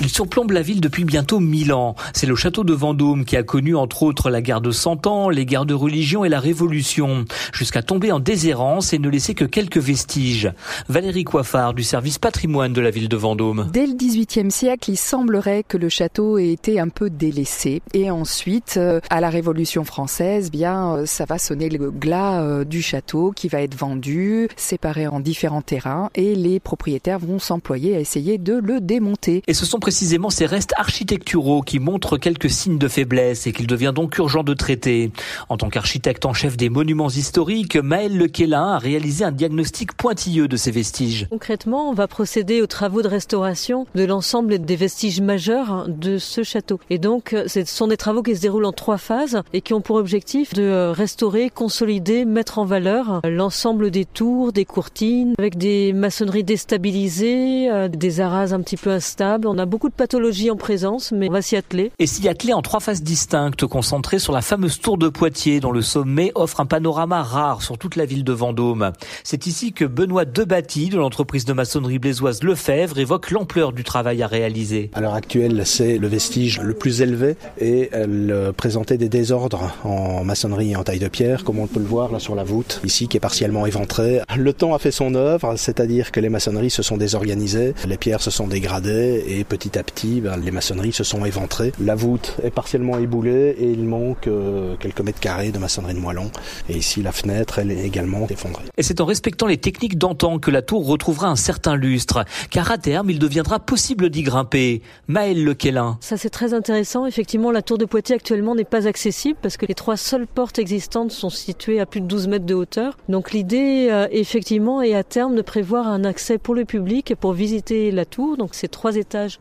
Il surplombe la ville depuis bientôt mille ans. C'est le château de Vendôme qui a connu entre autres la guerre de Cent Ans, les guerres de religion et la Révolution, jusqu'à tomber en déshérence et ne laisser que quelques vestiges. Valérie Coiffard du service patrimoine de la ville de Vendôme. Dès le XVIIIe siècle, il semblerait que le château ait été un peu délaissé. Et ensuite, euh, à la Révolution française, bien, euh, ça va sonner le glas euh, du château qui va être vendu, séparé en différents terrains, et les propriétaires vont s'employer à essayer de le démonter. Et ce sont précisément ces restes architecturaux qui montrent quelques signes de faiblesse et qu'il devient donc urgent de traiter. En tant qu'architecte en chef des monuments historiques, Maël Lequelin a réalisé un diagnostic pointilleux de ces vestiges. Concrètement, on va procéder aux travaux de restauration de l'ensemble des vestiges majeurs de ce château. Et donc, ce sont des travaux qui se déroulent en trois phases et qui ont pour objectif de restaurer, consolider, mettre en valeur l'ensemble des tours, des courtines, avec des maçonneries déstabilisées, euh, des arases un petit peu instables. On a beaucoup beaucoup de pathologies en présence, mais on va s'y atteler. Et s'y atteler en trois phases distinctes, concentrées sur la fameuse tour de Poitiers, dont le sommet offre un panorama rare sur toute la ville de Vendôme. C'est ici que Benoît Debatty, de l'entreprise de maçonnerie blésoise Lefebvre, évoque l'ampleur du travail à réaliser. À l'heure actuelle, c'est le vestige le plus élevé et elle présentait des désordres en maçonnerie et en taille de pierre, comme on peut le voir là sur la voûte, ici qui est partiellement éventrée. Le temps a fait son œuvre, c'est-à-dire que les maçonneries se sont désorganisées, les pierres se sont dégradées et petit petit à petit, ben, les maçonneries se sont éventrées. La voûte est partiellement éboulée et il manque euh, quelques mètres carrés de maçonnerie de moellon. Et ici, la fenêtre, elle est également effondrée. Et c'est en respectant les techniques d'antan que la tour retrouvera un certain lustre, car à terme, il deviendra possible d'y grimper. Maël Lequelin. Ça, c'est très intéressant. Effectivement, la tour de Poitiers actuellement n'est pas accessible parce que les trois seules portes existantes sont situées à plus de 12 mètres de hauteur. Donc l'idée, euh, effectivement, est à terme de prévoir un accès pour le public pour visiter la tour. Donc c'est trois étages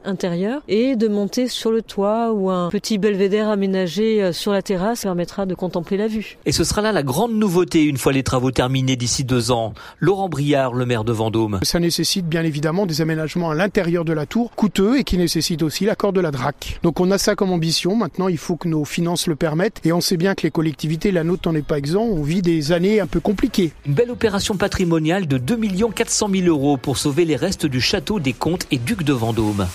et de monter sur le toit ou un petit belvédère aménagé euh, sur la terrasse permettra de contempler la vue. Et ce sera là la grande nouveauté une fois les travaux terminés d'ici deux ans. Laurent Briard, le maire de Vendôme. Ça nécessite bien évidemment des aménagements à l'intérieur de la tour, coûteux et qui nécessitent aussi l'accord de la DRAC. Donc on a ça comme ambition. Maintenant, il faut que nos finances le permettent. Et on sait bien que les collectivités, la nôtre n'en est pas exempt, on vit des années un peu compliquées. Une belle opération patrimoniale de 2 400 000 euros pour sauver les restes du château des Comtes et Ducs de Vendôme.